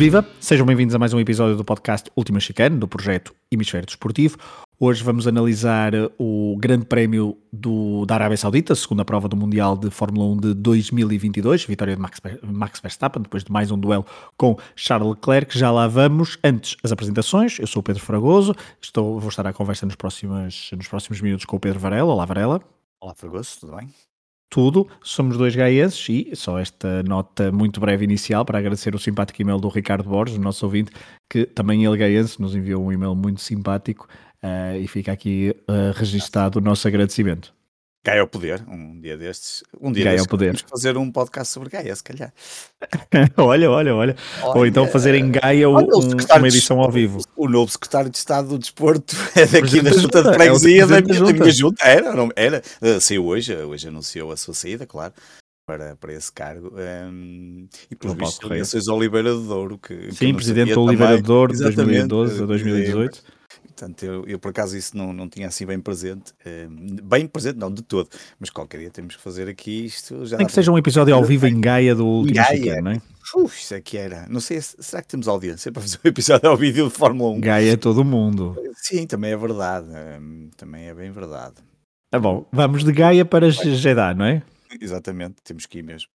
Viva! Sejam bem-vindos a mais um episódio do podcast Última Chicane, do projeto Hemisfério Desportivo. Hoje vamos analisar o Grande Prémio do, da Arábia Saudita, segunda prova do Mundial de Fórmula 1 de 2022, vitória de Max, Max Verstappen, depois de mais um duelo com Charles Leclerc. Já lá vamos. Antes, as apresentações. Eu sou o Pedro Fragoso, estou, vou estar à conversa nos próximos, nos próximos minutos com o Pedro Varela. Olá, Varela. Olá, Fragoso, tudo bem? Tudo. Somos dois gaenses e só esta nota muito breve inicial para agradecer o simpático e-mail do Ricardo Borges, nosso ouvinte, que também ele gaense nos enviou um e-mail muito simpático uh, e fica aqui uh, registado o nosso agradecimento. Gaia ao poder, um dia destes. Um dia Gaia destes ao poder. Vamos fazer um podcast sobre Gaia, se calhar. olha, olha, olha, olha. Ou então fazer em Gaia olha, um, uma edição ao vivo. O novo secretário de Estado do Desporto é daqui da junta de freguesia é da, minha, da minha junta. Era, não, era. Uh, saiu hoje, hoje anunciou a sua saída, claro. Para, para esse cargo um, e por visto eleições Oliveira de Douro que, sim, que presidente Oliveira de Douro de 2012 a 2018 Portanto, eu, eu, por acaso isso não, não tinha assim bem presente. Uh, bem presente, não, de todo. Mas qualquer dia temos que fazer aqui isto. Já Tem que seja um episódio ao vivo em Gaia do último Gaia. não é? Uf, isso é que era. Não sei, será que temos audiência para fazer um episódio ao vídeo de Fórmula 1? Gaia é todo mundo. Sim, também é verdade. também é bem verdade. Tá bom, vamos de Gaia para Jeddah, não é? Exatamente, temos que ir mesmo.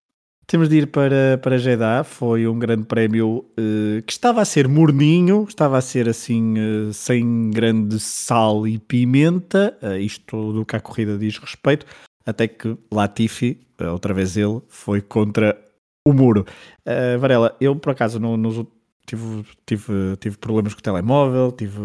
Temos de ir para, para Jeddah, foi um grande prémio uh, que estava a ser morninho, estava a ser assim, uh, sem grande sal e pimenta, uh, isto do que a corrida diz respeito, até que Latifi, outra vez ele, foi contra o muro. Varela, eu por acaso no, nos, tive, tive, tive problemas com o telemóvel, tive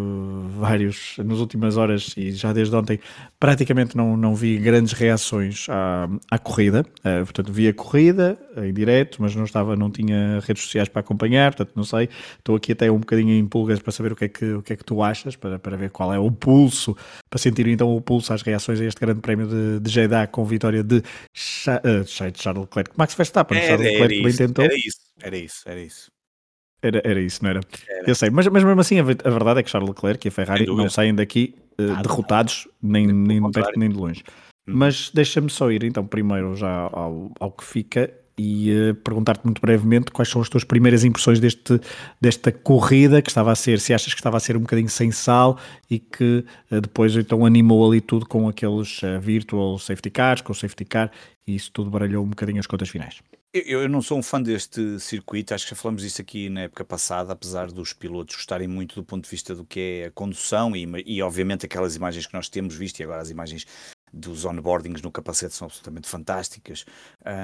vários nas últimas horas e já desde ontem praticamente não, não vi grandes reações à, à corrida. Uh, portanto, vi a corrida em direto, mas não estava, não tinha redes sociais para acompanhar, portanto, não sei. Estou aqui até um bocadinho em pulgas para saber o que é que, o que, é que tu achas, para, para ver qual é o pulso, para sentir então o pulso às reações a este grande prémio de, de Jeddah com vitória de, Cha, uh, de Charles Leclerc. Max Verstappen, era, Charles Leclerc era bem tentou. Era isso, era isso, era isso. Era, era isso, não era? era? Eu sei, mas, mas mesmo assim a, a, verdade é que Charles Leclerc e a Ferrari não saem daqui uh, derrotados, nem, nem de perto nem de longe. Hum. Mas deixa-me só ir então primeiro já ao, ao que fica e uh, perguntar-te muito brevemente quais são as tuas primeiras impressões deste, desta corrida que estava a ser, se achas que estava a ser um bocadinho sem sal e que uh, depois então animou ali tudo com aqueles uh, virtual safety cars, com o safety car e isso tudo baralhou um bocadinho as contas finais. Eu, eu, não sou um fã deste circuito, acho que já falamos disso aqui na época passada, apesar dos pilotos gostarem muito do ponto de vista do que é a condução e, e obviamente aquelas imagens que nós temos visto e agora as imagens dos onboardings no capacete são absolutamente fantásticas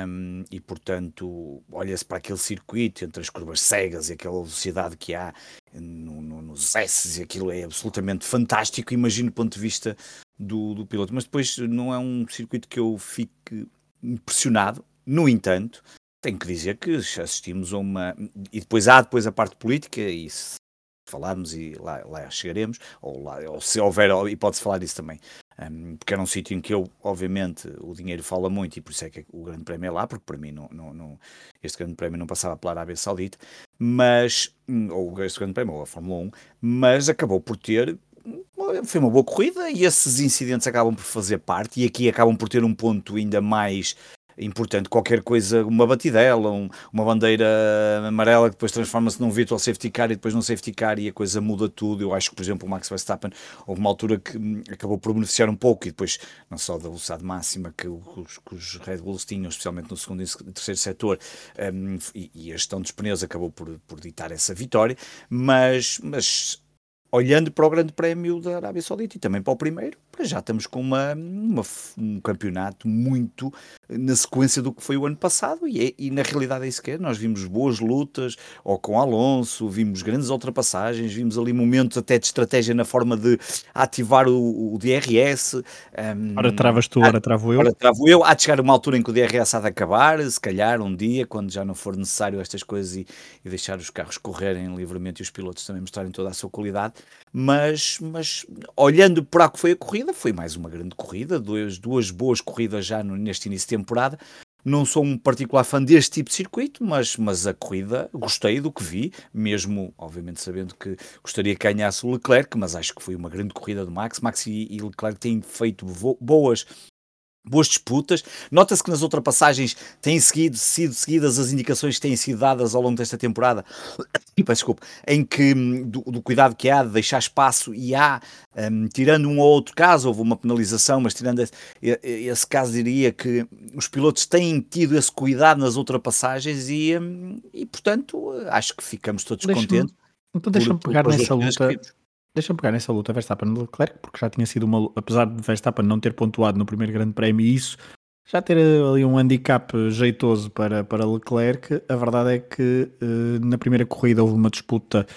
um, e portanto olha-se para aquele circuito entre as curvas cegas e aquela velocidade que há no, no, nos S e aquilo é absolutamente fantástico, imagino do ponto de vista do, do piloto, mas depois não é um circuito que eu fique impressionado, no entanto, tenho que dizer que assistimos a uma. E depois há depois a parte política, e se falarmos e lá, lá chegaremos, ou, lá, ou se houver hipótese de falar disso também. Um, porque era um sítio em que eu, obviamente, o dinheiro fala muito e por isso é que o Grande Prémio é lá, porque para mim não, não, não, este Grande Prémio não passava pela Arábia Saudita, mas, hum, ou este Grande Prémio, ou a Fórmula 1, mas acabou por ter foi uma boa corrida e esses incidentes acabam por fazer parte e aqui acabam por ter um ponto ainda mais importante. Qualquer coisa, uma batidela, um, uma bandeira amarela que depois transforma-se num virtual safety car e depois num safety car e a coisa muda tudo. Eu acho que, por exemplo, o Max Verstappen houve uma altura que hum, acabou por beneficiar um pouco e depois, não só da velocidade máxima que os, que os Red Bulls tinham, especialmente no segundo e terceiro setor, um, e, e, a gestão dos pneus acabou por, por ditar essa vitória, mas, mas olhando para o Grande Prémio da Arábia Saudita e também para o primeiro, já estamos com uma, uma, um campeonato muito na sequência do que foi o ano passado e, é, e na realidade é isso que é. Nós vimos boas lutas, ou com Alonso, vimos grandes ultrapassagens, vimos ali momentos até de estratégia na forma de ativar o, o DRS. Um, ora travas tu, ora travo eu. Ora travo eu. Há de chegar uma altura em que o DRS há de acabar, se calhar um dia, quando já não for necessário estas coisas e, e deixar os carros correrem livremente e os pilotos também mostrarem toda a sua qualidade. Mas, mas olhando para o que foi a corrida, corrida, foi mais uma grande corrida, duas, duas boas corridas já no, neste início de temporada. Não sou um particular fã deste tipo de circuito, mas, mas a corrida gostei do que vi, mesmo, obviamente, sabendo que gostaria que ganhasse o Leclerc, mas acho que foi uma grande corrida do Max. Max e, e Leclerc têm feito boas boas disputas. Nota-se que nas ultrapassagens têm seguido, sido seguidas as indicações que têm sido dadas ao longo desta temporada, desculpa, em que hum, do, do, cuidado que há de deixar espaço e há, um, tirando um ou outro caso, houve uma penalização, mas tirando esse, esse, caso, diria que os pilotos têm tido esse cuidado nas ultrapassagens e, um, e portanto, acho que ficamos todos contentes. Então deixa-me pegar nessa luta. Deixa-me pegar nessa luta Verstappen-Leclerc, porque já tinha sido uma. Apesar de Verstappen não ter pontuado no primeiro Grande Prémio e isso já ter ali um handicap jeitoso para, para Leclerc, a verdade é que uh, na primeira corrida houve uma disputa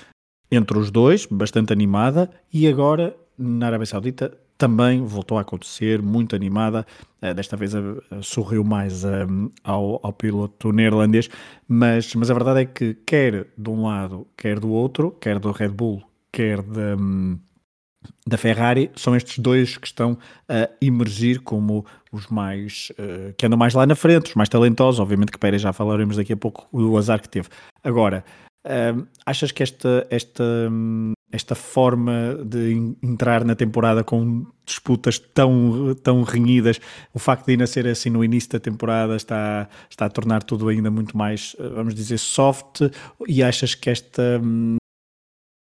entre os dois, bastante animada, e agora na Arábia Saudita também voltou a acontecer, muito animada. Desta vez sorriu mais ao, ao piloto neerlandês, mas, mas a verdade é que, quer de um lado, quer do outro, quer do Red Bull, quer da, da Ferrari, são estes dois que estão a emergir como os mais uh, que andam mais lá na frente, os mais talentosos. Obviamente que Pérez já falaremos daqui a pouco do azar que teve. Agora, uh, achas que esta, esta, esta forma de entrar na temporada com disputas tão, tão renhidas, o facto de ainda ser assim no início da temporada está, está a tornar tudo ainda muito mais, eh, vamos dizer, soft? E achas que esta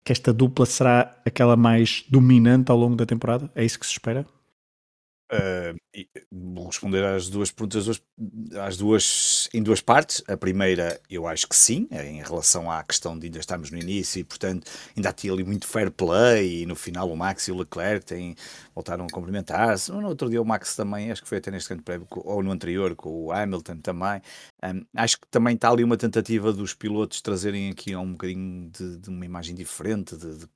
que esta dupla será aquela mais dominante ao longo da temporada? É isso que se espera? Uh, vou responder às duas perguntas às duas, em duas partes. A primeira, eu acho que sim, é em relação à questão de ainda estarmos no início e, portanto, ainda há ali muito fair play. E no final, o Max e o Leclerc têm, voltaram a cumprimentar-se. No outro dia, o Max também, acho que foi até neste grande prémio, ou no anterior, com o Hamilton também. Um, acho que também está ali uma tentativa dos pilotos trazerem aqui um bocadinho de, de uma imagem diferente de,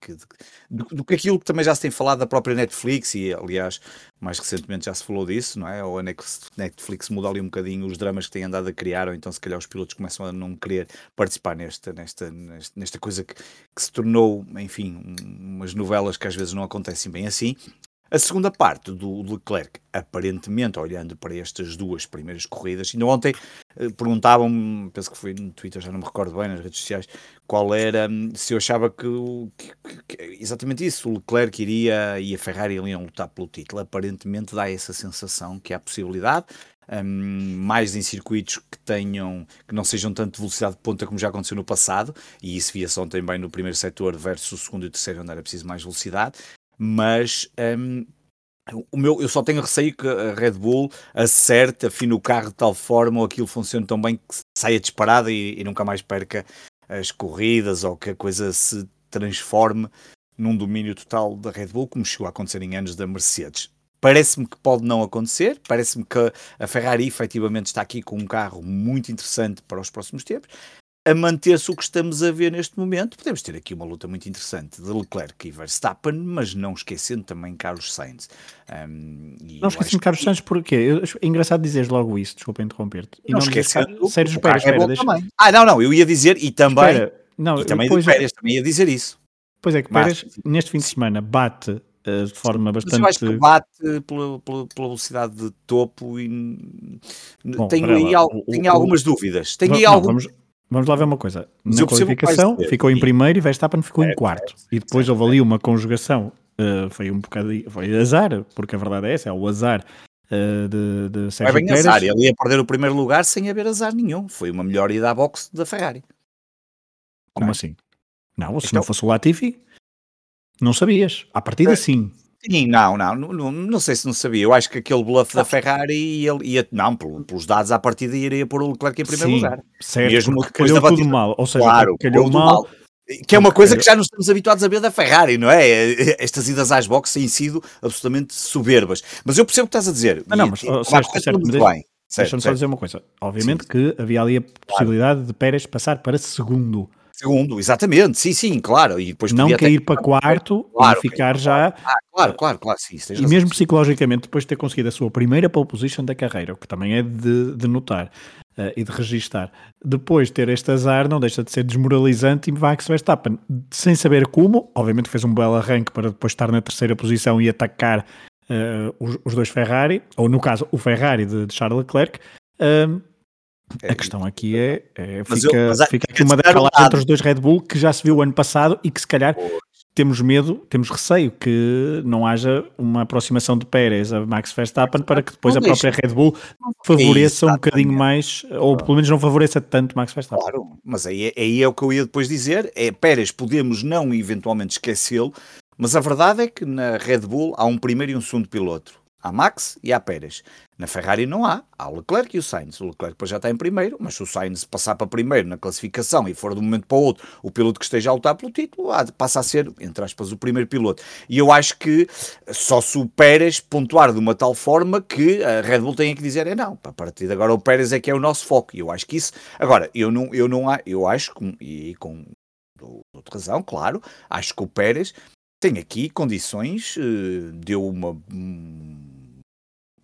do que aquilo que também já se tem falado da própria Netflix. E, aliás, mais recentemente já se falou disso, não é? Ou a Netflix muda ali um bocadinho os dramas que tem andado a criar, ou então se calhar os pilotos começam a não querer participar nesta, nesta, nesta coisa que, que se tornou, enfim, umas novelas que às vezes não acontecem bem assim. A segunda parte do Leclerc, aparentemente, olhando para estas duas primeiras corridas, ainda ontem eh, perguntavam-me, penso que foi no Twitter, já não me recordo bem, nas redes sociais, qual era, hum, se eu achava que, que, que exatamente isso, o Leclerc iria e a Ferrari iriam lutar pelo título. Aparentemente dá essa sensação que há possibilidade, um, mais em circuitos que tenham, que não sejam tanto velocidade de ponta como já aconteceu no passado, e isso via-se ontem bem no primeiro setor versus o segundo e o terceiro, onde era preciso mais velocidade, mas um, o meu, eu só tenho receio que a Red Bull acerte, afine o carro de tal forma ou aquilo funcione tão bem que saia disparada e, e nunca mais perca as corridas ou que a coisa se transforme num domínio total da Red Bull, como chegou a acontecer em anos da Mercedes. Parece-me que pode não acontecer, parece-me que a Ferrari efetivamente está aqui com um carro muito interessante para os próximos tempos, a manter-se o que estamos a ver neste momento, podemos ter aqui uma luta muito interessante de Leclerc e Verstappen, mas não esquecendo também Carlos Sainz. Um, não esquecendo Carlos que... Sainz porque é engraçado dizeres logo isso, desculpa interromper-te. E não, não esquecendo Sérgio, espera, espera, é deixa... Ah, não, não, eu ia dizer e também, espera, não, e também depois, Pérez, também ia dizer isso. Pois é que Pérez, mas, neste fim de semana, bate uh, de forma bastante. Mas eu acho que bate pela, pela, pela velocidade de topo e Bom, tenho, aí, o, tenho o, algumas o, dúvidas. Tenho aí algumas. Vamos Vamos lá ver uma coisa. Na qualificação ficou em primeiro e Verstappen ficou é, em quarto. É, e depois houve ali uma conjugação. Uh, foi um bocado. Foi azar, porque a verdade é essa, é o azar uh, de, de Sérgio Foi bem Pérez. azar, ele ia perder o primeiro lugar sem haver azar nenhum. Foi uma melhor ida à boxe da Ferrari. Como não. É? assim? Não, se então, não fosse o Latifi, não sabias. À partida, é. sim. Sim, não, não, não, não sei se não sabia. Eu acho que aquele bluff da Ferrari ele ia, não, pelos dados à partida iria pôr o Leclerc em primeiro Sim, lugar. Certo, Mesmo depois calhou tudo mal, ou seja, claro, calhou mal, mal. Que é uma coisa que já nos estamos habituados a ver da Ferrari, não é? Estas idas às boxes têm sido absolutamente soberbas. Mas eu percebo o que estás a dizer. Não, não, mas, oh, certo, certo, muito bem. Deixa-me só dizer uma coisa. Obviamente sim. que havia ali a possibilidade claro. de Pérez passar para segundo. Segundo, exatamente, sim, sim, claro. E depois não cair para quarto claro, e ficar já. Ah, claro, claro, claro, sim. E mesmo psicologicamente, depois de ter conseguido a sua primeira pole position da carreira, o que também é de, de notar uh, e de registar, depois de ter este azar, não deixa de ser desmoralizante e Max Verstappen, sem saber como, obviamente fez um belo arranque para depois estar na terceira posição e atacar uh, os, os, dois Ferrari, ou no caso, o Ferrari de, de Charles Leclerc. Uh, a questão aqui é, é fica, eu, fica aqui uma decalagem entre os dois Red Bull que já se viu o ano passado e que se calhar temos medo, temos receio que não haja uma aproximação de Pérez a Max Verstappen para que depois a própria Red Bull favoreça um bocadinho mais, ou pelo menos não favoreça tanto Max Verstappen. Claro, mas aí, aí é o que eu ia depois dizer, é Pérez podemos não eventualmente esquecê-lo, mas a verdade é que na Red Bull há um primeiro e um segundo piloto. Há Max e há Pérez. Na Ferrari não há. Há o Leclerc e o Sainz. O Leclerc já está em primeiro, mas se o Sainz passar para primeiro na classificação e for de um momento para o outro o piloto que esteja a lutar pelo título, passa a ser, entre aspas, o primeiro piloto. E eu acho que só se o Pérez pontuar de uma tal forma que a Red Bull tenha que dizer é não, a partir de agora o Pérez é que é o nosso foco. E eu acho que isso. Agora, eu não, eu não eu acho, e com outra razão, claro, acho que o Pérez tem aqui condições, eh, deu uma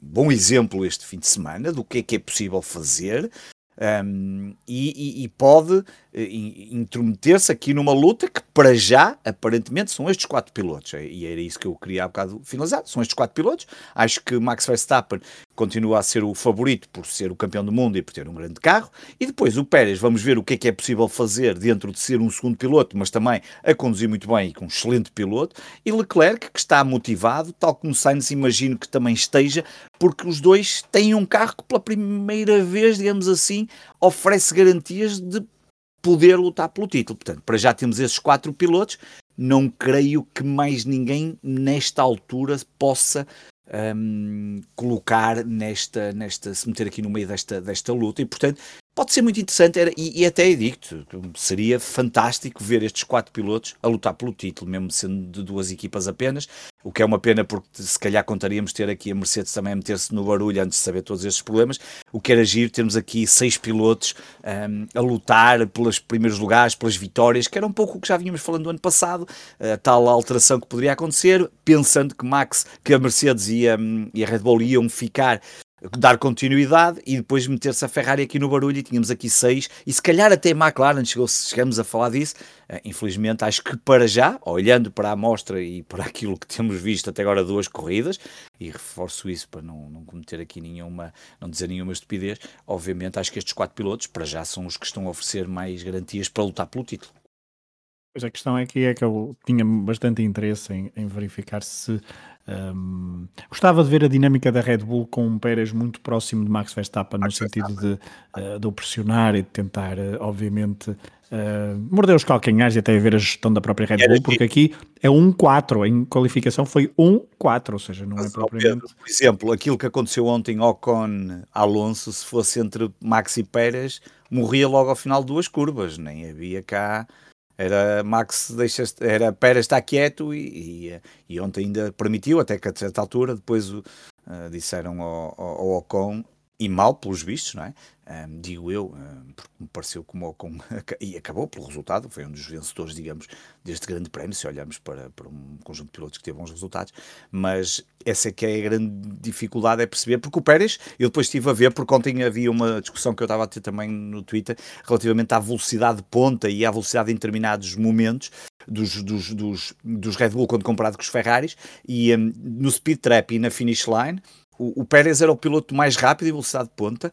bom exemplo este fim de semana do que é que é possível fazer um, e, e, pode eh, intrometer-se aqui numa luta que, para já, aparentemente, são estes quatro pilotos. E era isso que eu queria há bocado finalizar. São estes quatro pilotos. Acho que Max Verstappen continua a ser o favorito por ser o campeão do mundo e por ter um grande carro. E depois o Pérez, vamos ver o que é que é possível fazer dentro de ser um segundo piloto, mas também a conduzir muito bem e com um excelente piloto. E Leclerc, que está motivado, tal como Sainz imagino que também esteja, porque os dois têm um carro que pela primeira vez, digamos assim, oferece garantias de poder lutar pelo título. Portanto, para já temos esses quatro pilotos. Não creio que mais ninguém nesta altura possa um, colocar nesta, nesta, se meter aqui no meio desta, desta luta. E portanto pode ser muito interessante era, e, e até digo seria fantástico ver estes quatro pilotos a lutar pelo título, mesmo sendo de duas equipas apenas, o que é uma pena porque se calhar contaríamos ter aqui a Mercedes também a meter-se no barulho antes de saber todos estes problemas, o que era giro, temos aqui seis pilotos um, a lutar pelos primeiros lugares, pelas vitórias, que era um pouco o que já vínhamos falando no ano passado, a tal alteração que poderia acontecer, pensando que Max, que a Mercedes e a, e a Red Bull iam ficar dar continuidade e depois meter-se a Ferrari aqui no barulho e tínhamos aqui seis. E se calhar até McLaren chegou, chegamos a falar disso. Uh, infelizmente acho que para já olhando para a amostra e para aquilo que temos visto até agora duas corridas e reforço isso para não, não cometer aqui nenhuma não dizer nenhuma estupidez obviamente acho que estes quatro pilotos para já são os que estão a oferecer mais garantias para lutar pelo título. Pois a questão é que é eu tinha bastante interesse em, em verificar se um, gostava de ver a dinâmica da Red Bull com um Pérez muito próximo de Max Verstappen, Max no sentido de, uh, de o pressionar e de tentar, uh, obviamente, uh, morder os calcanhares e até ver a gestão da própria Red Bull, porque aqui é 1-4, em qualificação foi 1-4, ou seja, não é Mas, é propriamente. Por exemplo, aquilo que aconteceu ontem Ocon Alonso, se fosse entre Max e Pérez, morria logo ao final de duas curvas, nem havia cá era Max deixa era Pérez está quieto e, e, e, ontem ainda permitiu, até que a certa altura depois uh, disseram ao, ao, ao Ocon, e mal pelos vistos, não é? Um, digo eu, um, porque me pareceu como com, e acabou pelo resultado, foi um dos vencedores, digamos, deste grande prémio, se olharmos para, para um conjunto de pilotos que teve bons resultados, mas essa é que é a grande dificuldade, é perceber, porque o Pérez, eu depois estive a ver, porque ontem havia uma discussão que eu estava a ter também no Twitter, relativamente à velocidade de ponta e à velocidade em determinados momentos, dos, dos, dos, dos Red Bull quando comparado com os Ferraris, e um, no speed trap e na finish line, o, o, Pérez era o piloto mais rápido em velocidade de ponta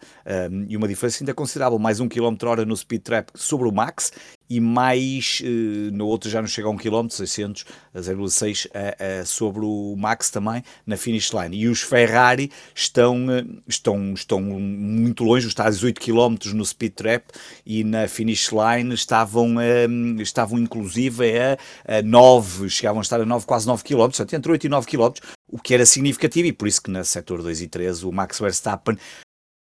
um, e uma diferença ainda considerável, mais um km hora no speed trap sobre o Max e mais, uh, no outro já não chega a 1 km, 600, 0,6 uh, uh, sobre o Max também na finish line. E os Ferrari estão, uh, estão, estão muito longe, os tais 8 km no speed trap e na finish line estavam, estavam inclusive a, a 9, chegavam a estar a 9, quase 9 km, entre 8 e 9 km, o que era significativo e por isso que na setor 2 e 3 o Max Verstappen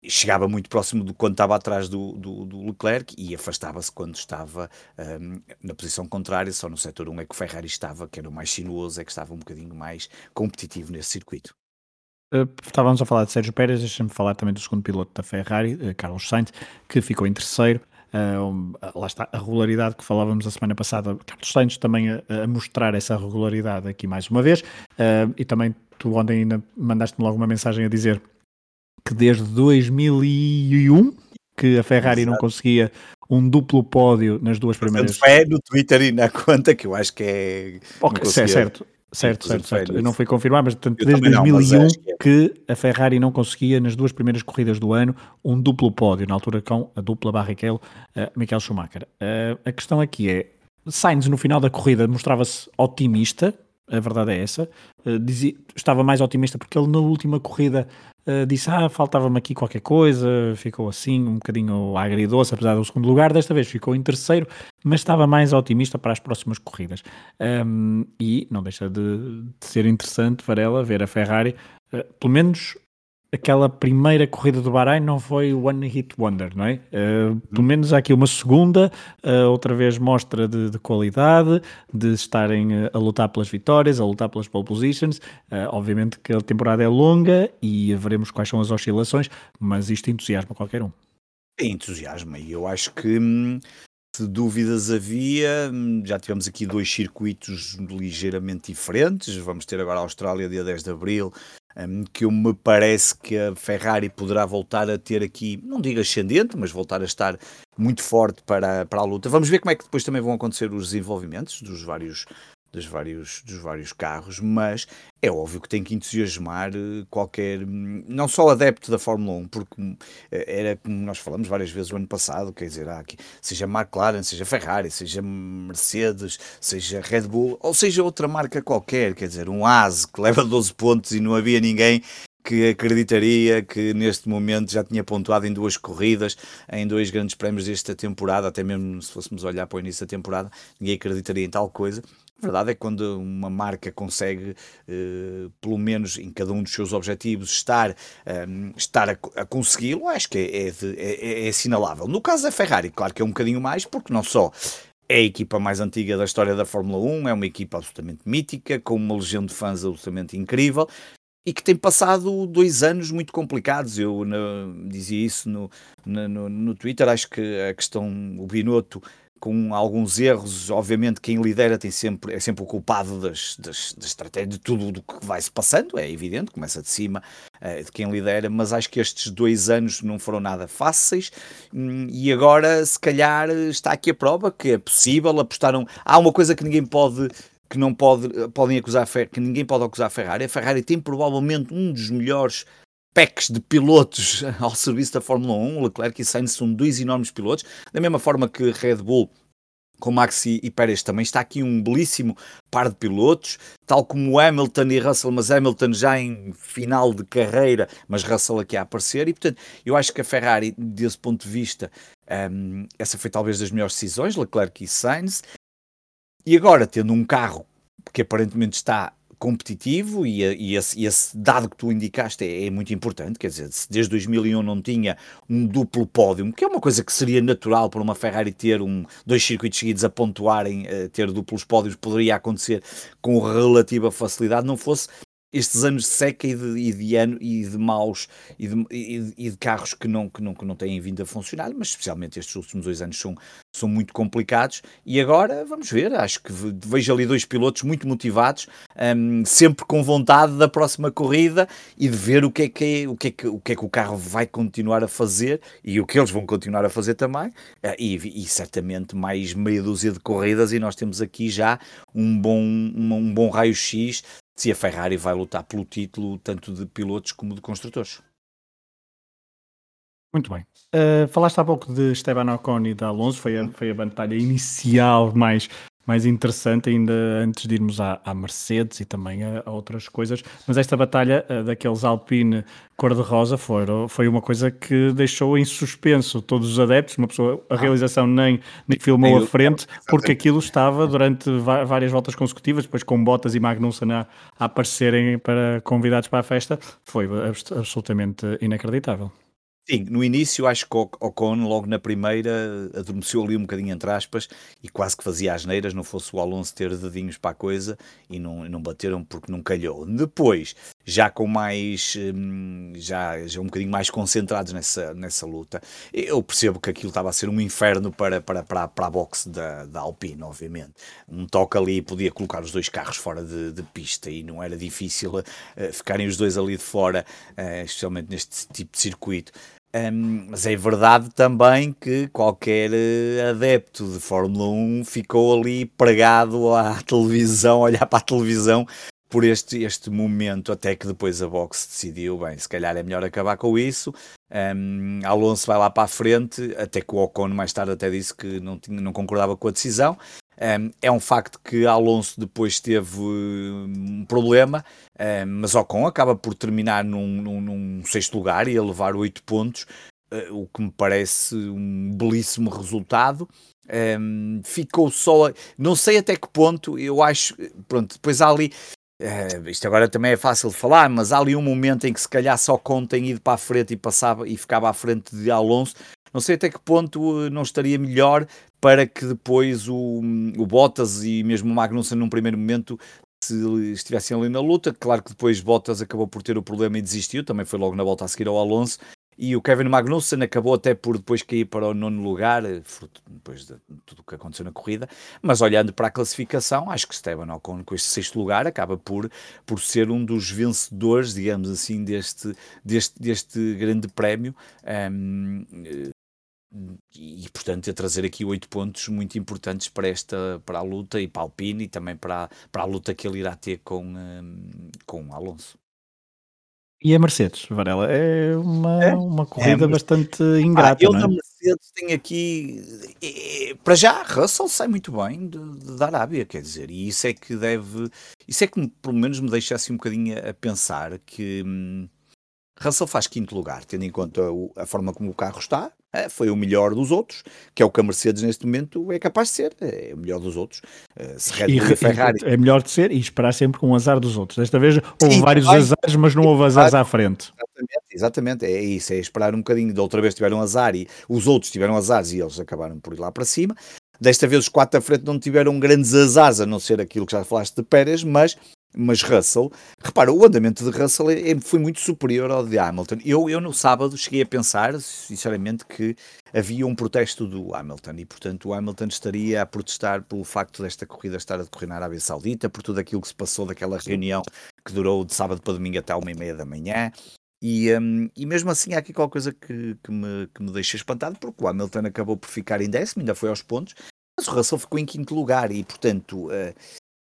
chegava muito próximo do quando estava atrás do, do, do Leclerc e afastava-se quando estava um, na posição contrária, só no setor 1 é que o Ferrari estava, que era o mais sinuoso, é que estava um bocadinho mais competitivo nesse circuito. Uh, estávamos a falar de Sérgio Pérez, deixa-me falar também do segundo piloto da Ferrari, uh, Carlos Sainz, que ficou em terceiro. Uh, lá está a regularidade que falávamos a semana passada. Carlos Sainz também a, a mostrar essa regularidade aqui mais uma vez. Uh, e também tu ontem ainda mandaste-me logo uma mensagem a dizer que desde 2001 que a Ferrari Exato. não conseguia um duplo pódio nas duas primeiras. É no Twitter e na conta que eu acho que é. Ok, certo. Certo, certo, certo. Eu não fui confirmar, mas portanto, desde 2001 não, é. que a Ferrari não conseguia, nas duas primeiras corridas do ano, um duplo pódio, na altura com a dupla Barrichello, uh, Michael Schumacher. Uh, a questão aqui é, Sainz no final da corrida mostrava-se otimista, a verdade é essa. Uh, dizia, estava mais otimista porque ele na última corrida uh, disse: Ah, faltava-me aqui qualquer coisa, ficou assim, um bocadinho agridoce, apesar do segundo lugar. Desta vez ficou em terceiro, mas estava mais otimista para as próximas corridas. Um, e não deixa de, de, ser interessante para ela ver a Ferrari, uh, pelo menos aquela primeira corrida do Bahrein não foi One Hit Wonder, não é? Uh, pelo menos há aqui uma segunda, uh, outra vez mostra de, de, qualidade, de estarem eh, a lutar pelas vitórias, a lutar pelas pole positions. Uh, obviamente que a temporada é longa e veremos quais são as oscilações, mas isto entusiasma qualquer um. É entusiasma e eu acho que hum, se dúvidas havia, hum, já tivemos aqui dois circuitos ligeiramente diferentes. Vamos ter agora a Austrália, dia 10 de abril, que eu me parece que a Ferrari poderá voltar a ter aqui, não digo ascendente, mas voltar a estar muito forte para, para a luta. Vamos ver como é que depois também vão acontecer os desenvolvimentos dos vários dos vários, dos vários carros, mas é óbvio que tem que entusiasmar eh, qualquer, não só adepto da Fórmula 1, porque hum, eh, era como nós falamos várias vezes o ano passado, quer dizer, aqui, seja McLaren, seja Ferrari, seja Mercedes, seja Red Bull, ou seja outra marca qualquer, quer dizer, um ASE que leva 12 pontos e não havia ninguém que acreditaria que neste momento já tinha pontuado em duas corridas, em dois grandes prémios desta temporada, até mesmo se fôssemos olhar para o início da temporada, ninguém acreditaria em tal coisa. A verdade é que quando uma marca consegue, eh, pelo menos em cada um dos seus objetivos, estar, eh, estar a, a consegui-lo, acho que é, é, de, é, é, assinalável. No caso da Ferrari, claro que é um bocadinho mais, porque não só é a equipa mais antiga da história da Fórmula 1, é uma equipa absolutamente mítica, com uma legião de fãs absolutamente incrível, e que tem passado dois anos muito complicados. Eu no, dizia isso no, no, no, Twitter, acho que a questão, o Binotto com alguns erros, obviamente quem lidera tem sempre, é sempre o culpado das, das, das estratégias, de tudo o que vai se passando, é evidente, começa de cima uh, de quem lidera, mas acho que estes dois anos não foram nada fáceis hum, e agora se calhar está aqui a prova que é possível, apostaram, há uma coisa que ninguém pode que não pode, podem acusar que ninguém pode acusar a Ferrari. A Ferrari tem provavelmente um dos melhores packs de pilotos ao serviço da Fórmula 1. Leclerc e Sainz são dois enormes pilotos, da mesma forma que Red Bull com Max e Pérez também está aqui um belíssimo par de pilotos, tal como Hamilton e Russell, mas Hamilton já em final de carreira, mas Russell aqui a aparecer, e portanto eu acho que a Ferrari, desse ponto de vista, um, essa foi talvez das melhores decisões, Leclerc e Sainz, e agora tendo um carro que aparentemente está competitivo e, e, esse, esse, dado que tu indicaste é, é, muito importante, quer dizer, se desde 2001 não tinha um duplo pódio, que é uma coisa que seria natural para uma Ferrari ter um, dois circuitos seguidos a pontuarem, a ter duplos pódios, poderia acontecer com relativa facilidade, não fosse estes anos de seca e de, e de ano e de maus e de, e, de, carros que não, que, não, que não têm vindo a funcionar, mas especialmente estes últimos dois anos são, são muito complicados. E agora vamos ver, acho que vejo ali dois pilotos muito motivados, um, sempre com vontade da próxima corrida e de ver o que, é que é, o, que é que, o que é que o carro vai continuar a fazer e o que eles vão continuar a fazer também. Uh, e, e, certamente mais meia dúzia de corridas, e nós temos aqui já um bom, um, um bom raio-x se a Ferrari vai lutar pelo título tanto de pilotos como de construtores. Muito bem. Uh, falaste há pouco de Esteban Ocon e de Alonso, foi a, foi a batalha inicial mais mais interessante ainda antes de irmos à, à Mercedes e também a, a, outras coisas. Mas esta batalha uh, daqueles Alpine cor-de-rosa foi, foi uma coisa que deixou em suspenso todos os adeptos. Uma pessoa, a ah. realização nem, nem filmou a frente, porque aquilo estava durante várias voltas consecutivas, depois com Bottas e Magnussen a, a aparecerem para convidados para a festa. Foi absolutamente inacreditável. Sim, no início acho que o Ocon, logo na primeira, adormeceu ali um bocadinho entre aspas e quase que fazia as neiras, não fosse o Alonso ter dedinhos para a coisa e não, não bateram porque não calhou. Depois, já com mais, hum, já, já um bocadinho mais concentrados nessa, nessa luta, eu percebo que aquilo estava a ser um inferno para, para, para, para a boxe da, da Alpine, obviamente. Um toque ali podia colocar os dois carros fora de, de pista e não era difícil uh, ficarem os dois ali de fora, uh, especialmente neste tipo de circuito. Um, mas é verdade também que qualquer uh, adepto de Fórmula 1 ficou ali pregado à televisão, olhar para a televisão por este, este momento, até que depois a boxe decidiu, bem, se calhar é melhor acabar com isso. Um, Alonso vai lá para a frente, até que o Ocon mais tarde até disse que não, tinha, não concordava com a decisão. Um, é um facto que Alonso depois teve um problema, um, mas Ocon acaba por terminar num, num, num sexto lugar e a levar oito pontos, uh, o que me parece um belíssimo resultado. Um, ficou só, não sei até que ponto, eu acho, pronto, depois há ali, uh, isto agora também é fácil de falar, mas há ali um momento em que se calhar só Con tem ido para a frente e passava e ficava à frente de Alonso, não sei até que ponto não estaria melhor para que depois o, o Bottas e mesmo o Magnussen num primeiro momento se estivessem ali na luta, claro que depois Bottas acabou por ter o problema e desistiu, também foi logo na volta a seguir ao Alonso, e o Kevin Magnussen acabou até por depois cair para o nono lugar, depois de tudo o que aconteceu na corrida. Mas olhando para a classificação, acho que Esteban Ocon, com este sexto lugar, acaba por, por ser um dos vencedores, digamos assim, deste, deste, deste grande prémio. Um, e, portanto a trazer aqui oito pontos muito importantes para esta para a luta e para a Alpine e também para, para a luta que ele irá ter com, um, com Alonso. E a Mercedes, Varela, é uma, é? uma corrida é, bastante ingrata. Ah, eu é? da Mercedes tenho aqui, para já, Russell sai muito bem de, de, da Arábia, quer dizer, e isso é que deve, isso é que pelo menos me deixa assim um bocadinho a, pensar que hum, Russell faz quinto lugar, tendo em conta a forma como o carro está, é, foi o melhor dos outros, que é o que a Mercedes neste momento é capaz de ser, é o melhor dos outros. Eh, se Red Bull e, Ferrari... É melhor de ser e esperar sempre com o azar dos outros. Desta vez houve Sim, vários vai, azares, mas não houve azares à frente. Exatamente, exatamente, é isso, é esperar um bocadinho. Da outra vez tiveram azar e os outros tiveram azares e eles acabaram por ir lá para cima. Desta vez os quatro da frente não tiveram grandes azares, a não ser aquilo que já falaste de Pérez, mas mas Russell, repara, o andamento de Russell é, é, foi muito superior ao de Hamilton. Eu, eu no sábado cheguei a pensar, sinceramente, que havia um protesto do Hamilton e, portanto, o Hamilton estaria a protestar pelo facto desta corrida estar a decorrer na Arábia Saudita, por tudo aquilo que se passou daquela reunião que durou de sábado para domingo até uma e meia da manhã. E, um, e mesmo assim há aqui qualquer coisa que, que, me, que me deixa espantado, porque o Hamilton acabou por ficar em décimo, ainda foi aos pontos, mas o Russell ficou em quinto lugar e, portanto, uh,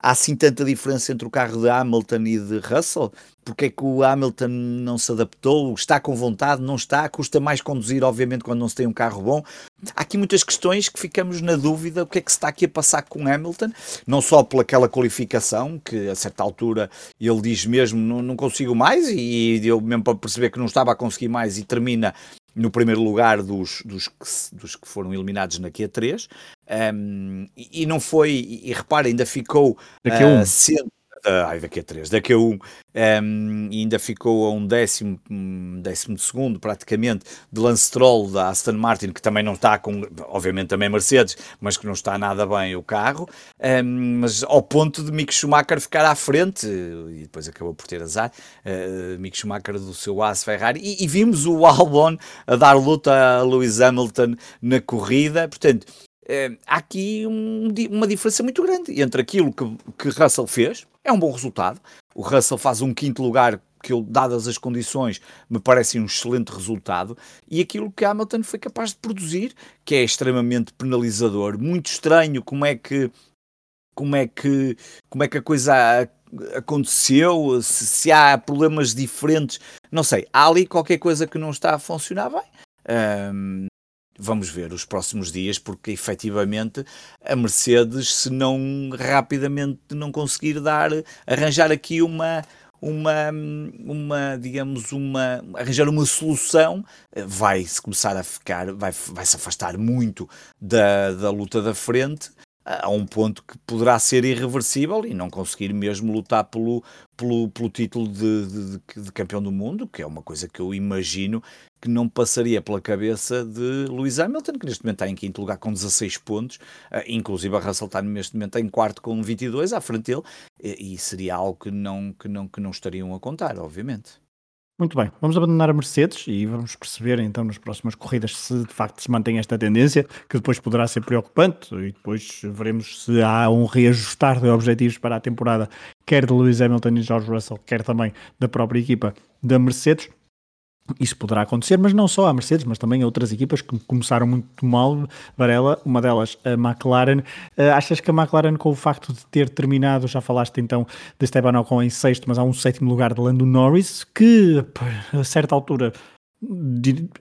há assim tanta diferença entre o carro de Hamilton e de Russell? Porque é que o Hamilton não se adaptou? Está com vontade? Não está? Custa mais conduzir, obviamente, quando não se tem um carro bom? Há aqui muitas questões que ficamos na dúvida o que é que se está aqui a passar com Hamilton, não só pelaquela qualificação, que a certa altura ele diz mesmo não, não consigo mais, e eu mesmo para perceber que não estava a conseguir mais e termina no primeiro lugar dos, dos, que, dos que foram eliminados na Q3. Um, e, e, não foi, e, e repara, ainda ficou. Uh, sendo, ai, daqui a três, daqui a um, um, e ainda ficou a um décimo, um décimo segundo praticamente de Lance Stroll da Aston Martin, que também não está com, obviamente também Mercedes, mas que não está nada bem o carro, um, mas ao ponto de Mick Schumacher ficar à frente, e depois acabou por ter azar, uh, Mick Schumacher do seu As Ferrari, e, e vimos o Albon a dar luta a Lewis Hamilton na corrida, portanto é, há aqui um, uma diferença muito grande entre aquilo que, que Russell fez, é um bom resultado. O Russell faz um quinto lugar que, dadas as condições, me parece um excelente resultado, e aquilo que Hamilton foi capaz de produzir, que é extremamente penalizador. Muito estranho como é que como é que como é que a coisa aconteceu, se, se há problemas diferentes, não sei, há ali qualquer coisa que não está a funcionar bem. Vamos ver os próximos dias, porque efetivamente a Mercedes, se não rapidamente não conseguir dar, arranjar aqui uma, uma, uma digamos, uma, arranjar uma solução, vai-se começar a ficar, vai, vai se afastar muito da, da luta da frente a um ponto que poderá ser irreversível e não conseguir mesmo lutar pelo, pelo, pelo título de, de, de, campeão do mundo, que é uma coisa que eu imagino que não passaria pela cabeça de Lewis Hamilton, que neste momento está em quinto lugar com 16 pontos, uh, inclusive a Russell está neste momento em quarto com 22 à frente dele, e, e seria algo que não, que, não, que não estariam a contar, obviamente. Muito bem, vamos abandonar a Mercedes e vamos perceber então nas próximas corridas se de facto se mantém esta tendência, que depois poderá ser preocupante e depois veremos se há um reajustar de objetivos para a temporada, quer de Lewis Hamilton e George Russell, quer também da própria equipa da Mercedes. Isso poderá acontecer, mas não só a Mercedes, mas também a outras equipas que começaram muito mal. Varela, uma delas a McLaren. Uh, achas que a McLaren, com o facto de ter terminado, já falaste então de Esteban Ocon em sexto, mas há um sétimo lugar de Lando Norris, que a certa altura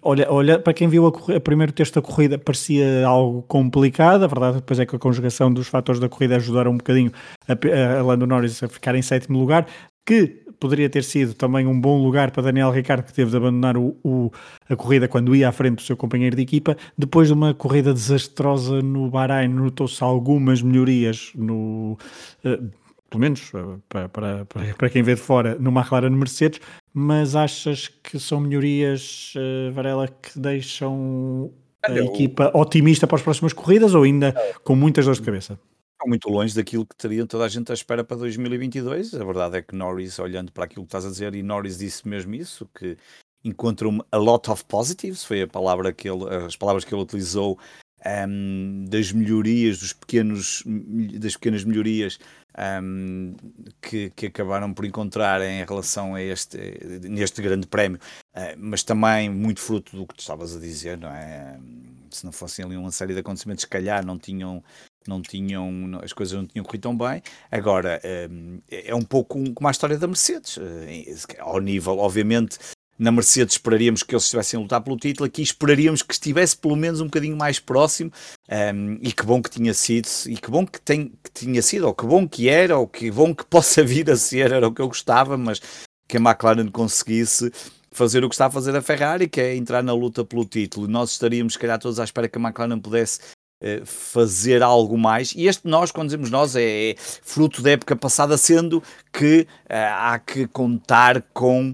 olha, olha, para quem viu a, a primeiro texto da corrida parecia algo complicado, a verdade depois é que a conjugação dos fatores da corrida ajudaram um bocadinho a, a Lando Norris a ficar em sétimo lugar, que poderia ter sido também um bom lugar para Daniel Ricciardo, que teve de abandonar o, o, a corrida quando ia à frente do seu companheiro de equipa. Depois de uma corrida desastrosa no Bahrein, notou-se algumas melhorias no. Uh, pelo menos uh, para, para, para quem vê de fora, no McLaren Mercedes, mas achas que são melhorias, uh, Varela, que deixam a equipa otimista para as próximas corridas ou ainda com muitas dores de cabeça? Muito longe daquilo que teria toda a gente à espera para 2022. A verdade é que Norris, olhando para aquilo que estás a dizer, e Norris disse mesmo isso, que encontra a lot of positives, foi a palavra que ele, as palavras que ele utilizou um, das melhorias, dos pequenos, das pequenas melhorias um, que, que, acabaram por encontrar em relação a este, neste grande prémio, uh, mas também muito fruto do que tu estavas a dizer, não é? Se não fossem ali uma série de acontecimentos, se calhar não tinham não tinham, as coisas não tinham corrido tão bem. Agora, hum, é um pouco como a história da Mercedes, eh, ao nível, obviamente, na Mercedes esperaríamos que eles estivessem a lutar pelo título, aqui esperaríamos que estivesse pelo menos um bocadinho mais próximo, um, e que bom que tinha sido, e que bom que, tem, que tinha sido, ou que bom que era, ou que bom que possa vir a ser, era o que eu gostava, mas que a McLaren conseguisse fazer o que está a fazer a Ferrari, que é entrar na luta pelo título. Nós estaríamos, se calhar, todos à espera que a McLaren pudesse fazer algo mais. E este nós, quando dizemos nós, é, é fruto da época passada, sendo que uh, há que contar com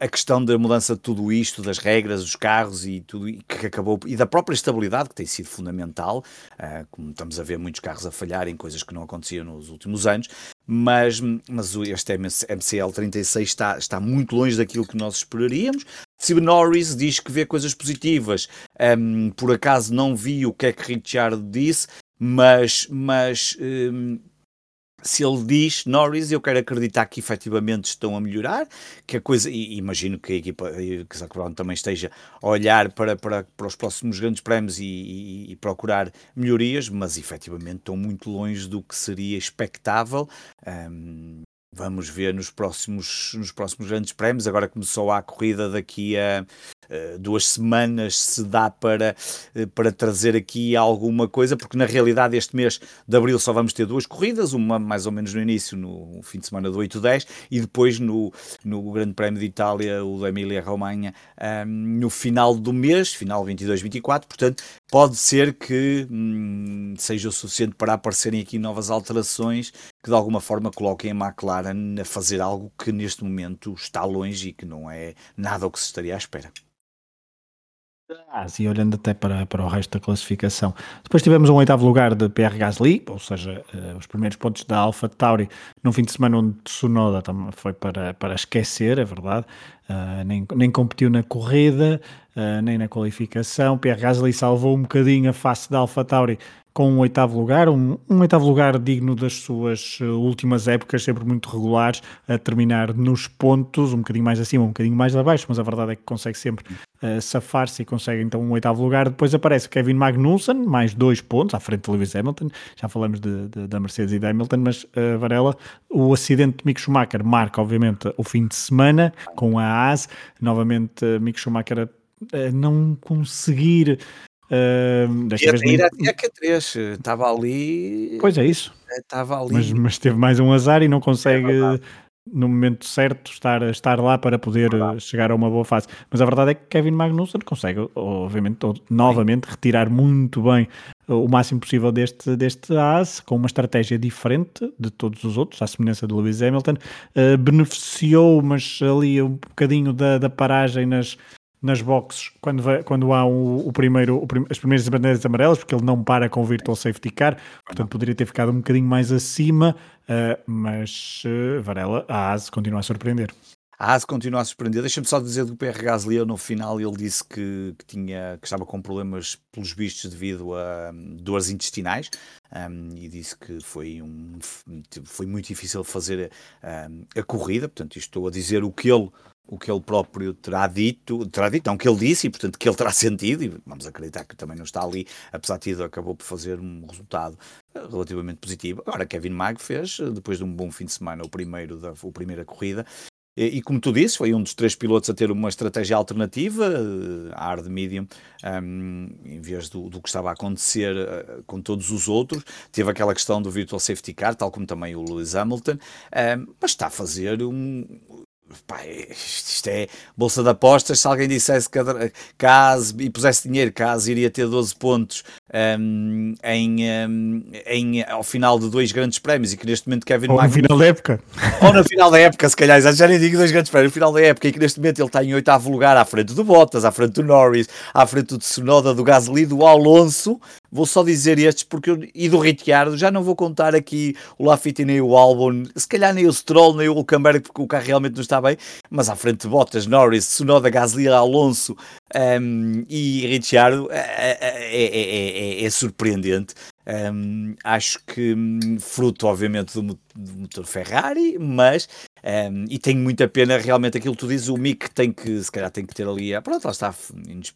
a questão da mudança de tudo isto, das regras, dos carros e tudo que acabou, e da própria estabilidade, que tem sido fundamental, uh, como estamos a ver muitos carros a falharem, coisas que não aconteciam nos últimos anos, mas, mas este MCL 36 está, está muito longe daquilo que nós esperaríamos. Steve Norris diz que vê coisas positivas. Um, por acaso não vi o que é que Richard disse, mas, mas um, se ele diz Norris, eu quero acreditar que efetivamente estão a melhorar, que a coisa, e imagino que a equipa que Zac Brown também esteja a olhar para, para, para os próximos grandes prémios e, e, e, procurar melhorias, mas efetivamente estão muito longe do que seria expectável. Um, Vamos ver nos próximos, nos próximos grandes prémios. Agora começou a corrida daqui a duas semanas, se dá para, uh, para trazer aqui alguma coisa, porque na realidade este mês de abril só vamos ter duas corridas, uma mais ou menos no início, no fim de semana do 8-10, e depois no, no Grande Prémio de Itália, o da Emília-Romanha, um, no final do mês, final 22-24. Portanto, pode ser que hum, seja o suficiente para aparecerem aqui novas alterações que de alguma forma coloquem a McLaren a fazer algo que neste momento está longe e que não é nada o que se estaria à espera. Ah, e olhando até para, para o resto da classificação. Depois tivemos um oitavo lugar de PR Gasly, ou seja, uh, os primeiros pontos da Alpha Tauri num fim de semana onde Tsunoda foi para, para esquecer, é verdade, uh, nem, nem competiu na corrida, uh, nem na qualificação. PR Gasly salvou um bocadinho a face da Alpha Tauri com um oitavo lugar, um, um, oitavo lugar digno das suas últimas épocas, sempre muito regulares, a terminar nos pontos, um bocadinho mais acima, um bocadinho mais abaixo, mas a verdade é que consegue sempre uh, safar-se e consegue então um oitavo lugar. Depois aparece Kevin Magnussen, mais dois pontos, à frente de Lewis Hamilton. Já falamos de, de, da Mercedes e da Hamilton, mas uh, Varela, o acidente de Mick Schumacher marca, obviamente, o fim de semana com a AS. Novamente, uh, Mick Schumacher a não conseguir. Uh, desta vez ir até a Q3, estava ali. Pois é, isso. Estava ali. Mas, mas teve mais um azar e não consegue. É no momento certo estar, estar lá para poder eh, chegar a uma boa fase. Mas a verdade é que Kevin Magnussen consegue, obviamente, novamente retirar muito bem eh, o máximo possível deste, deste AS, com uma estratégia diferente de todos os outros, à semelhança de Lewis Hamilton. Uh, beneficiou, mas ali um bocadinho da, da paragem nas, nas boxes quando, vai, quando há o, o primeiro, o prim, as primeiras bandeiras amarelas, porque ele não para com o virtual safety car, portanto poderia ter ficado um bocadinho mais acima, uh, mas uh, Varela, a ASE continua a surpreender. A ASE continua a surpreender. Deixa-me só dizer do PR Gasly, no final ele disse que, que, tinha, que estava com problemas pelos vistos devido a um, dores intestinais um, e disse que foi, um, foi muito difícil fazer um, a corrida. Portanto, estou a dizer o que ele o que ele próprio terá dito, terá dito, não, que ele disse e, portanto, que ele terá sentido, e vamos acreditar que também não está ali, apesar de tido, acabou por fazer um resultado eh, relativamente positivo. Agora, Kevin Mag fez, eh, depois de um bom fim de semana, o primeiro da o primeira corrida, E, e, como tu disse, foi um dos três pilotos a ter uma estratégia alternativa, a hard medium, um, em vez do, do, que estava a acontecer uh, com todos os outros. Teve aquela questão do virtual safety car, tal como também o Lewis Hamilton, um, mas está a fazer um, Pá, isto é bolsa de apostas. Se alguém dissesse que caso e pusesse dinheiro, caso iria ter 12 pontos um, em, um, em, ao final de dois grandes prémios e que neste momento Kevin Ou Magnus, no final da época. Ou no final da época, se calhar, já nem digo dois grandes prémios, no final da época, e que neste momento ele está em oitavo lugar à frente do Bottas, à frente do Norris, à frente do Tsunoda, do Gasly, do Alonso Vou só dizer estes porque eu, e do Ricciardo, já não vou contar aqui o Lafitte nem o Albon, se calhar nem o Stroll nem o Hulkenberg porque o carro realmente não está bem, mas à frente de Bottas, Norris, Tsunoda, Gasly, Alonso um, e Ricciardo é, é, é, é surpreendente. Um, acho que hum, fruto, obviamente, do motor Ferrari, mas um, e tenho muita pena realmente aquilo que tu dizes. O Mick tem que, se calhar, tem que ter ali, pronto, lá está,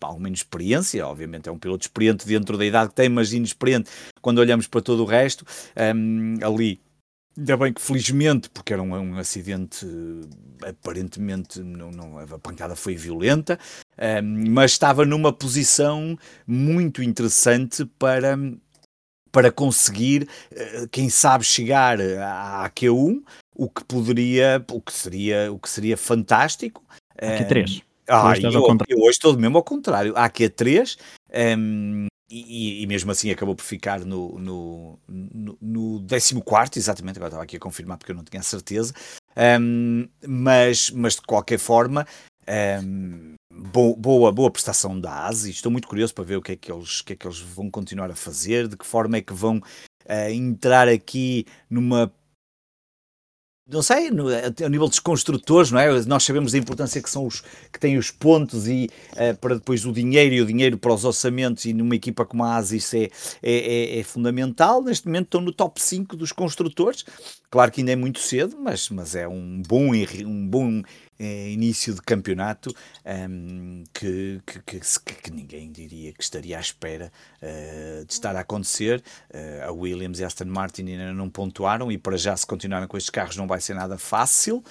alguma inexperiência. Obviamente, é um piloto experiente dentro da idade que tem, mas inexperiente quando olhamos para todo o resto. Um, ali Ainda bem que felizmente, porque era um, um acidente aparentemente não, não, a pancada foi violenta, um, mas estava numa posição muito interessante para para conseguir, eh, quem sabe, chegar à Q1, o que poderia, o que seria, o que seria fantástico. Q3. Ah, hoje, eu, eu, hoje estou mesmo ao contrário. Há Q3 um, e, e, mesmo assim acabou por ficar no, no, no, no 14, exatamente, agora estava aqui a confirmar porque eu não tinha certeza. Um, mas, mas de qualquer forma, um, boa, boa prestação da ASI. Estou muito curioso para ver o que é que eles, que é que eles vão continuar a fazer, de que forma é que vão uh, entrar aqui numa não sei, no, a nível dos construtores, não é? Nós sabemos da importância que são os que têm os pontos e uh, para depois o dinheiro e o dinheiro para os orçamentos e numa equipa como a ASI isso é, é, é, é, fundamental. Neste momento estão no top 5 dos construtores. Claro que ainda é muito cedo, mas, mas é um bom, um bom é, início de campeonato um, que, que, que, que, ninguém diria que estaria à espera uh, de estar a acontecer. Uh, a Williams e a Aston Martin ainda não pontuaram e para já se continuarem com estes carros não vai ser nada fácil.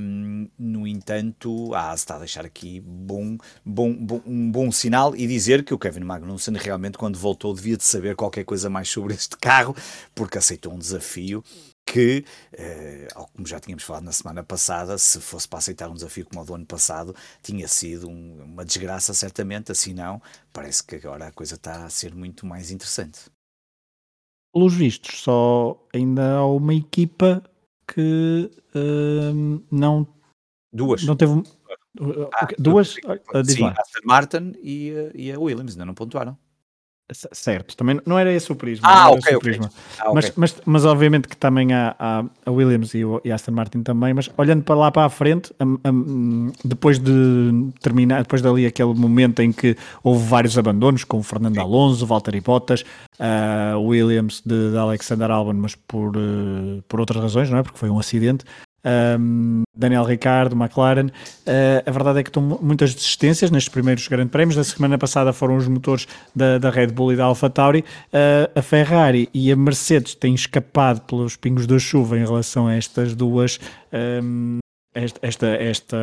Um, no entanto, a AS está a deixar aqui bom, bom, bom, um bom sinal e dizer que o Kevin Magnussen realmente, quando voltou, devia de saber qualquer coisa mais sobre este carro, porque aceitou um desafio que, eh, como já tínhamos falado na semana passada, se fosse para aceitar um desafio como o do ano passado, tinha sido um, uma desgraça, certamente. Assim não, parece que agora a coisa está a ser muito mais interessante. Pelos vistos, só ainda há uma equipa que uh, não. Duas. Não teve. Ah, duas? Sim, a Aston Martin e, e a Williams ainda não pontuaram. Certo, também não era esse o prisma. Ah, ok, okay. Ah, okay. Mas, mas, mas obviamente que também há, há a Williams e, o, e a Aston Martin também, mas olhando para lá para a frente, um, um, depois de terminar, depois dali aquele momento em que houve vários abandonos, como Fernando Sim. Alonso, Valtteri Bottas, uh, Williams de, de, Alexander Albon, mas por, uh, por outras razões, não é? Porque foi um acidente um, Daniel Ricardo, McLaren. Uh, a verdade é que estão muitas desistências nestes primeiros grandes prémios. Da semana passada foram os motores da, da Red Bull e da AlphaTauri. Uh, a Ferrari e a Mercedes têm escapado pelos pingos da chuva em relação a estas duas. Um, esta, esta, esta,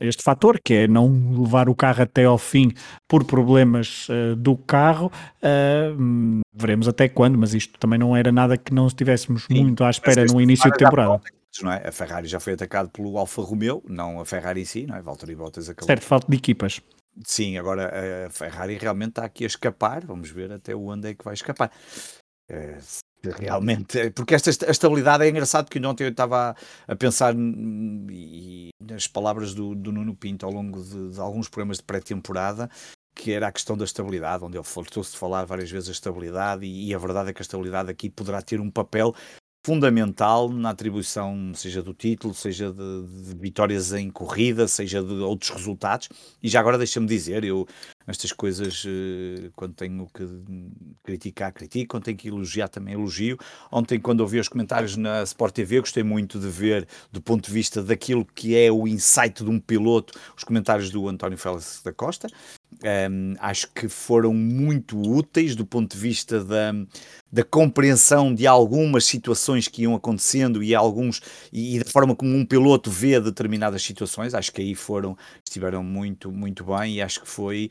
este fator, que é não levar o carro até ao fim por problemas uh, do carro, uh, veremos até quando, mas isto também não era nada que não estivéssemos Sim, muito à espera no início de temporada não é? A Ferrari já foi atacado pelo Alfa Romeo, não a Ferrari em si, não é? Valtteri Bottas acabou. Certo, falta de equipas. Sim, agora a Ferrari realmente está aqui a escapar, vamos ver até onde é que vai escapar. É, realmente, é, porque esta estabilidade é engraçado, porque ontem eu estava a, pensar e, nas palavras do, do, Nuno Pinto ao longo de, de alguns programas de pré-temporada, que era a questão da estabilidade, onde ele faltou-se de falar várias vezes a estabilidade, e, e, a verdade é que a estabilidade aqui poderá ter um papel fundamental na atribuição, seja do título, seja de, de, vitórias em corrida, seja de outros resultados. E já agora deixa-me dizer, eu estas coisas, eh, quando tenho que criticar, critico, quando tenho que elogiar, também elogio. Ontem, quando ouvi os comentários na Sport TV, gostei muito de ver, do ponto de vista daquilo que é o insight de um piloto, os comentários do António Félix da Costa. Um, acho que foram muito úteis do ponto de vista da, da compreensão de algumas situações que iam acontecendo e alguns e, e, da forma como um piloto vê determinadas situações. Acho que aí foram estiveram muito muito bem e acho que foi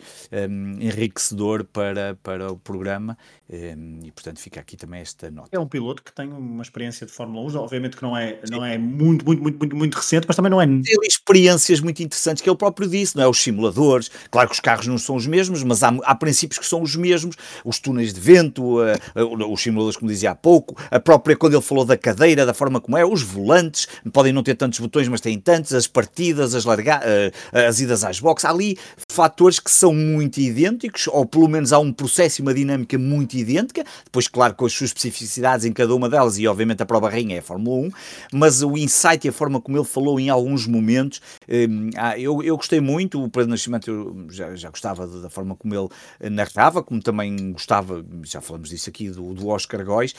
um, enriquecedor para para o programa um, e portanto fica aqui também esta nota. É um piloto que tem uma experiência de Fórmula 1, obviamente que não é Sim. não é muito muito muito muito muito recente, mas também não é tem experiências muito interessantes que ele próprio disse, não é os simuladores. Claro que os carros não são os mesmos, mas há, há princípios que são os mesmos, os túneis de vento, uh, os simuladores, como dizia há pouco, a própria, quando ele falou da cadeira, da forma como é, os volantes, podem não ter tantos botões, mas têm tantos, as partidas, as, larga, uh, as idas às boxes, ali fatores que são muito idênticos, ou pelo menos há um processo e uma dinâmica muito idêntica, depois, claro, com as suas especificidades em cada uma delas, e obviamente a prova rainha é a Fórmula 1, mas o insight e a forma como ele falou em alguns momentos, um, eu, eu gostei muito, o Pedro Nascimento eu já, já gostava da forma como ele narrava, como também gostava, já falamos disso aqui, do, do Oscar Góis,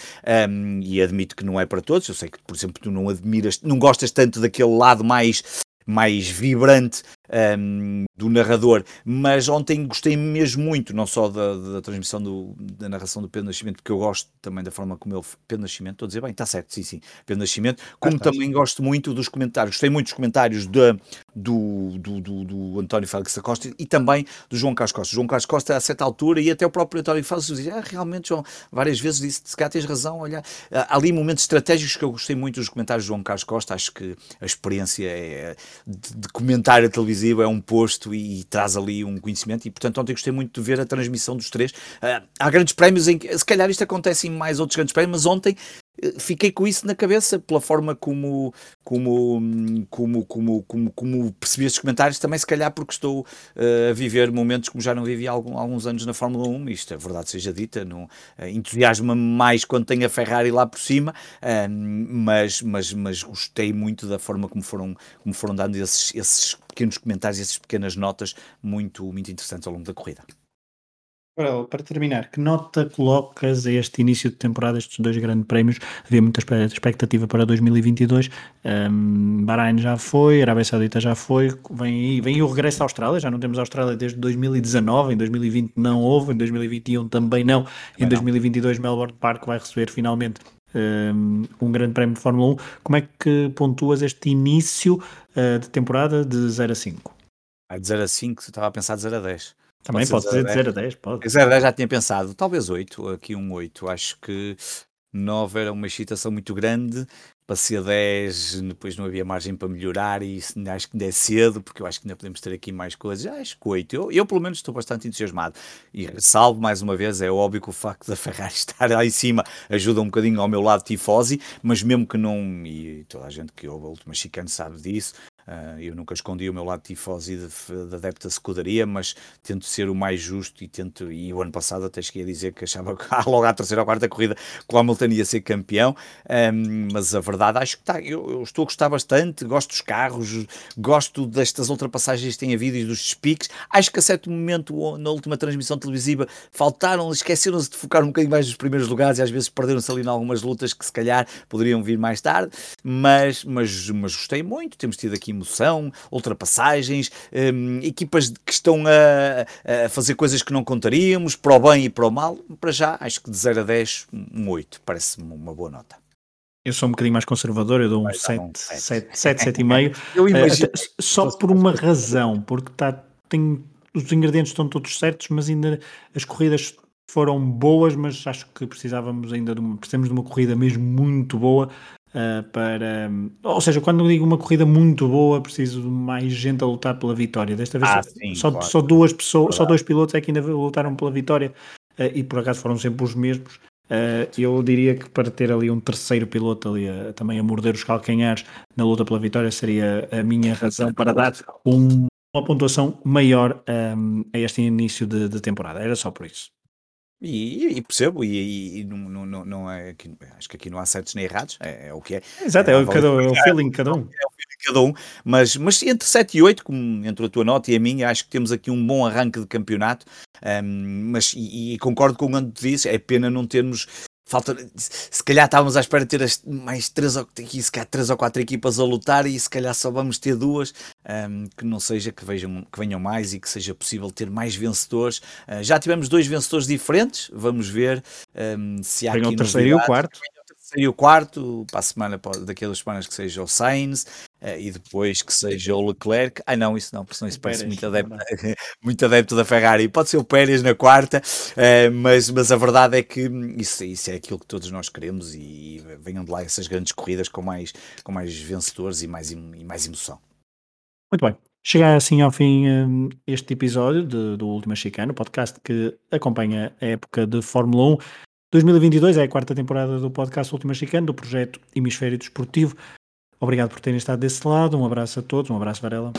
um, e admito que não é para todos. Eu sei que, por exemplo, tu não admiras, não gostas tanto daquele lado mais mais vibrante um, do narrador, mas ontem gostei mesmo muito, não só da, da transmissão do, da narração do Pedro Nascimento, porque eu gosto também da forma como ele. Pedro Nascimento, estou a dizer bem, está certo, sim, sim, Pedro Nascimento, como ah, também gosto muito dos comentários, gostei muito dos comentários de, do, do, do, do António Félix da Costa e também do João Carlos Costa. João Carlos Costa, a certa altura, e até o próprio António Félix dizia: ah, realmente, João, várias vezes disse: se cá tens razão, olha, há ali momentos estratégicos que eu gostei muito dos comentários de João Carlos Costa, acho que a experiência é, de, de comentário televisivo é um posto e, e, traz ali um conhecimento, e portanto ontem gostei muito de ver a transmissão dos três. Uh, há grandes prémios em que, se calhar isto acontece em mais outros grandes prémios, mas ontem fiquei com isso na cabeça pela forma como como como como como, como percebi estes comentários também se calhar porque estou uh, a viver momentos como já não vivi há algum, alguns anos na Fórmula 1 isto é verdade seja dita não uh, entusiasma-me mais quando tenho a Ferrari lá por cima uh, mas mas mas gostei muito da forma como foram como foram dando esses esses pequenos comentários essas pequenas notas muito muito interessantes ao longo da corrida para, para terminar, que nota colocas a este início de temporada, estes dois grandes prémios? Havia muita expectativa para 2022. Um, Bahrein já foi, Arábia Saudita já foi, vem aí, vem aí o regresso à Austrália. Já não temos a Austrália desde 2019, em 2020 não houve, em 2021 também não. Também em 2022, não. Melbourne Park vai receber finalmente um, grande prémio de Fórmula 1. Como é que pontuas este início uh, de temporada de 0 a 5? Ah, de 0 a 5, estava a pensar de 0 a 10. Também pode, ser de 0 a 10, pode. 0 a 10 já tinha pensado, talvez 8, aqui um 8. Acho que 9 era uma excitação muito grande, passei a 10, depois não havia margem para melhorar e isso acho que ainda é cedo, porque eu acho que ainda podemos ter aqui mais coisas. Acho que 8. Eu, eu pelo menos estou bastante entusiasmado. E salvo mais uma vez, é óbvio que o facto da Ferrari estar lá em cima ajuda um bocadinho ao meu lado tifosi, mas mesmo que não, e toda a gente que ouve a última chicane sabe disso, Uh, eu nunca escondi o meu lado tifosi de, de adepto da escudaria, mas tento ser o mais justo e tento. E o ano passado até cheguei a dizer que achava que logo à terceira ou quarta corrida que o Hamilton ia ser campeão, um, mas a verdade acho que está. Eu, eu, estou a gostar bastante, gosto dos carros, gosto destas ultrapassagens que têm havido e dos despiques. Acho que a certo momento, na última transmissão televisiva, faltaram, esqueceram-se de focar um bocadinho mais nos primeiros lugares e às vezes perderam-se ali em algumas lutas que se calhar poderiam vir mais tarde, mas, mas, mas gostei muito. Temos tido aqui emoção, ultrapassagens, um, equipas que estão a, a, fazer coisas que não contaríamos, para o bem e para o mal. Para já, acho que de 0 a 10, um 8, parece-me uma boa nota. Eu sou um bocadinho mais conservador, eu dou um 7, 7, 7, 7,5. Eu imagino. Uh, só por uma razão, porque tá, tem, os ingredientes estão todos certos, mas ainda as corridas foram boas, mas acho que precisávamos ainda de uma, precisamos de uma corrida mesmo muito boa uh, para. Ou seja, quando digo uma corrida muito boa, preciso de mais gente a lutar pela vitória. Desta vez ah, só, sim, só, claro. só, duas pessoas, só dois pilotos é que ainda lutaram pela vitória uh, e por acaso foram sempre os mesmos. Uh, eu diria que para ter ali um terceiro piloto ali a, também a morder os calcanhares na luta pela vitória seria a minha razão para dar um, uma pontuação maior um, a este início de, de temporada. Era só por isso. E, e percebo, e, e não, não, não é, aqui, acho que aqui não há certos nem errados, é, é o que é. Exato, é, é, o, cada, é o feeling de cada um. É o feeling de cada um, mas, mas entre 7 e 8, como entre a tua nota e a minha, acho que temos aqui um bom arranque de campeonato, um, mas e, e, concordo com o que tu disse, é pena não termos falta, se calhar estávamos à espera de ter as, mais três ou, aqui, se calhar, três ou quatro equipas a lutar e se calhar só vamos ter duas, um, que não seja que, vejam, que venham mais e que seja possível ter mais vencedores. Uh, já tivemos dois vencedores diferentes, vamos ver um, se há Venham aqui o terceiro e o quarto. Seria o quarto, para a semana, daqui a duas semanas que seja o Sainz, e depois que seja o Leclerc. Ah não, isso não, porque senão isso parece muito adepto, muito adepto da Ferrari. Pode ser o Pérez na quarta, uh, mas, mas a verdade é que isso, isso é aquilo que todos nós queremos e venham de lá essas grandes corridas com mais, com mais vencedores e mais, e mais emoção. Muito bem. Chega assim ao fim um, este episódio de, do Última Chicano, podcast que acompanha a época de Fórmula 1. 2022 é a quarta temporada do podcast Última Chicano, do projeto Hemisfério Desportivo. Obrigado por terem estado desse lado. Um abraço a todos. Um abraço, Varela.